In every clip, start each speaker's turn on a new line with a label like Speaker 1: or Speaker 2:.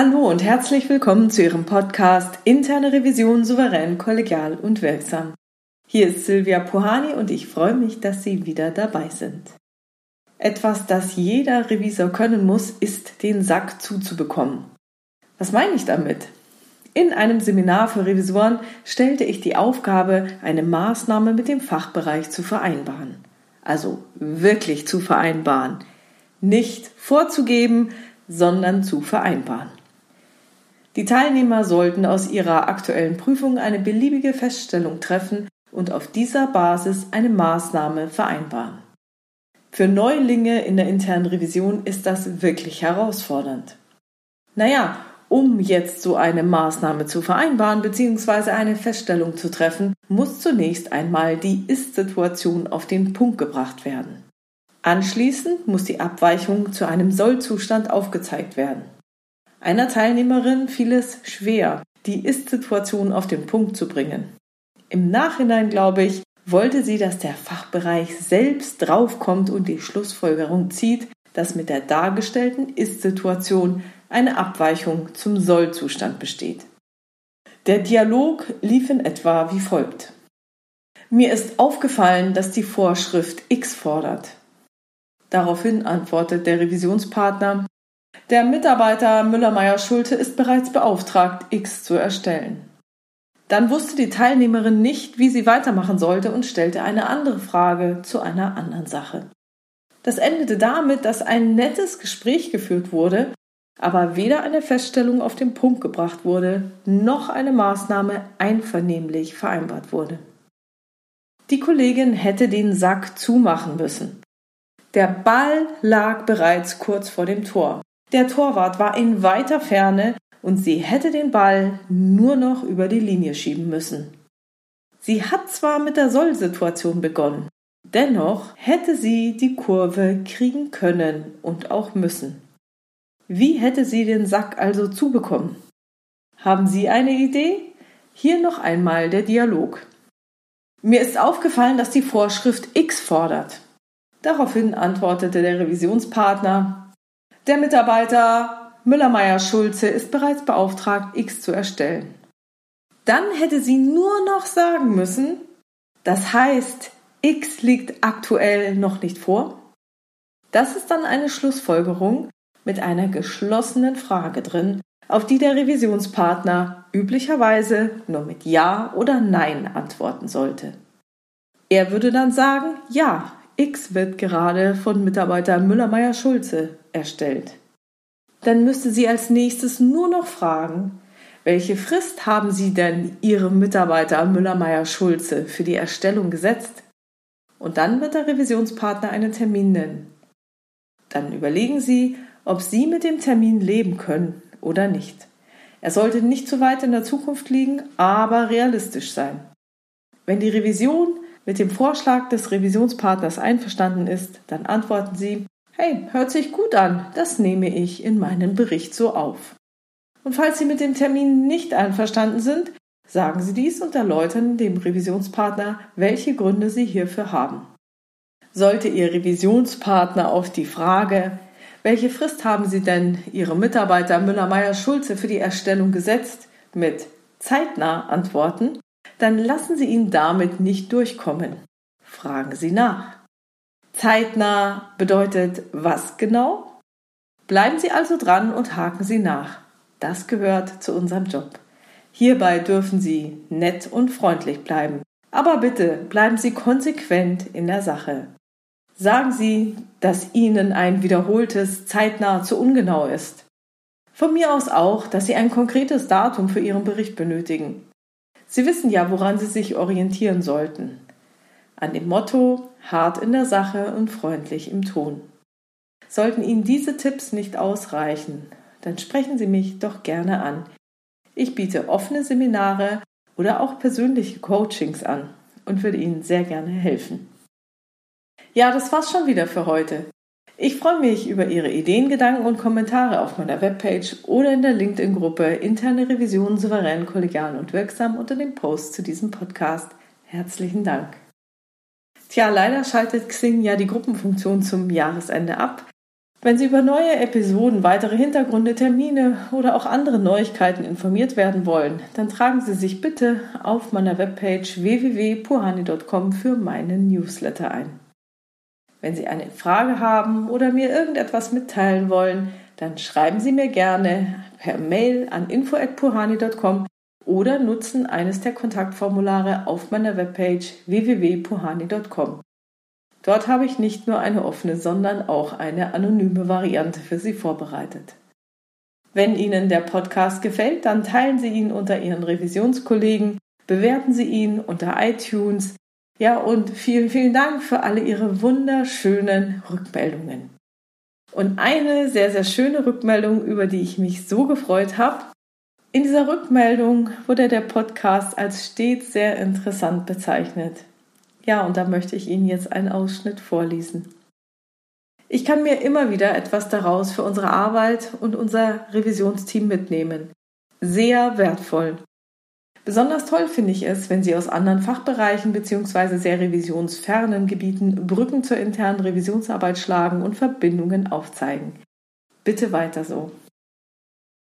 Speaker 1: Hallo und herzlich willkommen zu Ihrem Podcast Interne Revision souverän, kollegial und wirksam. Hier ist Silvia Puhani und ich freue mich, dass Sie wieder dabei sind. Etwas, das jeder Revisor können muss, ist den Sack zuzubekommen. Was meine ich damit? In einem Seminar für Revisoren stellte ich die Aufgabe, eine Maßnahme mit dem Fachbereich zu vereinbaren. Also wirklich zu vereinbaren. Nicht vorzugeben, sondern zu vereinbaren. Die Teilnehmer sollten aus ihrer aktuellen Prüfung eine beliebige Feststellung treffen und auf dieser Basis eine Maßnahme vereinbaren. Für Neulinge in der internen Revision ist das wirklich herausfordernd. Naja, um jetzt so eine Maßnahme zu vereinbaren bzw. eine Feststellung zu treffen, muss zunächst einmal die Ist-Situation auf den Punkt gebracht werden. Anschließend muss die Abweichung zu einem Soll-Zustand aufgezeigt werden. Einer Teilnehmerin fiel es schwer, die Ist-Situation auf den Punkt zu bringen. Im Nachhinein, glaube ich, wollte sie, dass der Fachbereich selbst draufkommt und die Schlussfolgerung zieht, dass mit der dargestellten Ist-Situation eine Abweichung zum Soll-Zustand besteht. Der Dialog lief in etwa wie folgt. Mir ist aufgefallen, dass die Vorschrift X fordert. Daraufhin antwortet der Revisionspartner, der Mitarbeiter Müller-Meyer-Schulte ist bereits beauftragt, X zu erstellen. Dann wusste die Teilnehmerin nicht, wie sie weitermachen sollte und stellte eine andere Frage zu einer anderen Sache. Das endete damit, dass ein nettes Gespräch geführt wurde, aber weder eine Feststellung auf den Punkt gebracht wurde, noch eine Maßnahme einvernehmlich vereinbart wurde. Die Kollegin hätte den Sack zumachen müssen. Der Ball lag bereits kurz vor dem Tor. Der Torwart war in weiter Ferne und sie hätte den Ball nur noch über die Linie schieben müssen. Sie hat zwar mit der Soll-Situation begonnen, dennoch hätte sie die Kurve kriegen können und auch müssen. Wie hätte sie den Sack also zubekommen? Haben Sie eine Idee? Hier noch einmal der Dialog. Mir ist aufgefallen, dass die Vorschrift X fordert. Daraufhin antwortete der Revisionspartner, der Mitarbeiter Müller-Meyer-Schulze ist bereits beauftragt, X zu erstellen. Dann hätte sie nur noch sagen müssen, das heißt, X liegt aktuell noch nicht vor. Das ist dann eine Schlussfolgerung, mit einer geschlossenen Frage drin, auf die der Revisionspartner üblicherweise nur mit Ja oder Nein antworten sollte. Er würde dann sagen, ja, X wird gerade von Mitarbeiter Müller-Meyer-Schulze erstellt. Dann müsste sie als nächstes nur noch fragen, welche Frist haben Sie denn Ihrem Mitarbeiter Müller-Meyer-Schulze für die Erstellung gesetzt? Und dann wird der Revisionspartner einen Termin nennen. Dann überlegen Sie, ob Sie mit dem Termin leben können oder nicht. Er sollte nicht zu weit in der Zukunft liegen, aber realistisch sein. Wenn die Revision mit dem Vorschlag des Revisionspartners einverstanden ist, dann antworten Sie, hey, hört sich gut an, das nehme ich in meinen Bericht so auf. Und falls Sie mit dem Termin nicht einverstanden sind, sagen Sie dies und erläutern dem Revisionspartner, welche Gründe Sie hierfür haben. Sollte Ihr Revisionspartner auf die Frage, welche Frist haben Sie denn Ihre Mitarbeiter Müller-Meyer-Schulze für die Erstellung gesetzt? Mit zeitnah antworten? Dann lassen Sie ihn damit nicht durchkommen. Fragen Sie nach. Zeitnah bedeutet was genau? Bleiben Sie also dran und haken Sie nach. Das gehört zu unserem Job. Hierbei dürfen Sie nett und freundlich bleiben. Aber bitte bleiben Sie konsequent in der Sache. Sagen Sie, dass Ihnen ein wiederholtes zeitnah zu ungenau ist. Von mir aus auch, dass Sie ein konkretes Datum für Ihren Bericht benötigen. Sie wissen ja, woran Sie sich orientieren sollten. An dem Motto hart in der Sache und freundlich im Ton. Sollten Ihnen diese Tipps nicht ausreichen, dann sprechen Sie mich doch gerne an. Ich biete offene Seminare oder auch persönliche Coachings an und würde Ihnen sehr gerne helfen. Ja, das war's schon wieder für heute. Ich freue mich über Ihre Ideen, Gedanken und Kommentare auf meiner Webpage oder in der LinkedIn-Gruppe Interne Revision souverän, kollegial und wirksam unter dem Post zu diesem Podcast. Herzlichen Dank. Tja, leider schaltet Xing ja die Gruppenfunktion zum Jahresende ab. Wenn Sie über neue Episoden, weitere Hintergründe, Termine oder auch andere Neuigkeiten informiert werden wollen, dann tragen Sie sich bitte auf meiner Webpage www.puhani.com für meinen Newsletter ein. Wenn Sie eine Frage haben oder mir irgendetwas mitteilen wollen, dann schreiben Sie mir gerne per Mail an info@puhani.com oder nutzen eines der Kontaktformulare auf meiner Webpage www.puhani.com. Dort habe ich nicht nur eine offene, sondern auch eine anonyme Variante für Sie vorbereitet. Wenn Ihnen der Podcast gefällt, dann teilen Sie ihn unter Ihren Revisionskollegen, bewerten Sie ihn unter iTunes. Ja, und vielen, vielen Dank für alle Ihre wunderschönen Rückmeldungen. Und eine sehr, sehr schöne Rückmeldung, über die ich mich so gefreut habe. In dieser Rückmeldung wurde der Podcast als stets sehr interessant bezeichnet. Ja, und da möchte ich Ihnen jetzt einen Ausschnitt vorlesen. Ich kann mir immer wieder etwas daraus für unsere Arbeit und unser Revisionsteam mitnehmen. Sehr wertvoll. Besonders toll finde ich es, wenn Sie aus anderen Fachbereichen bzw. sehr revisionsfernen Gebieten Brücken zur internen Revisionsarbeit schlagen und Verbindungen aufzeigen. Bitte weiter so.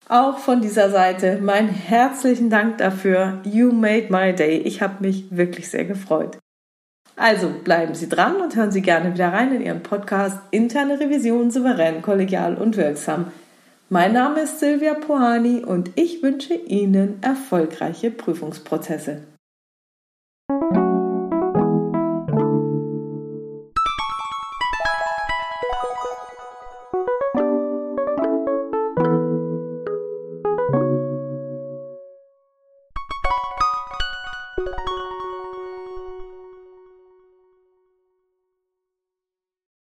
Speaker 1: Auch von dieser Seite meinen herzlichen Dank dafür. You made my day. Ich habe mich wirklich sehr gefreut. Also bleiben Sie dran und hören Sie gerne wieder rein in Ihren Podcast Interne Revision souverän, kollegial und wirksam. Mein Name ist Silvia Pohani und ich wünsche Ihnen erfolgreiche Prüfungsprozesse.